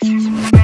Tchau.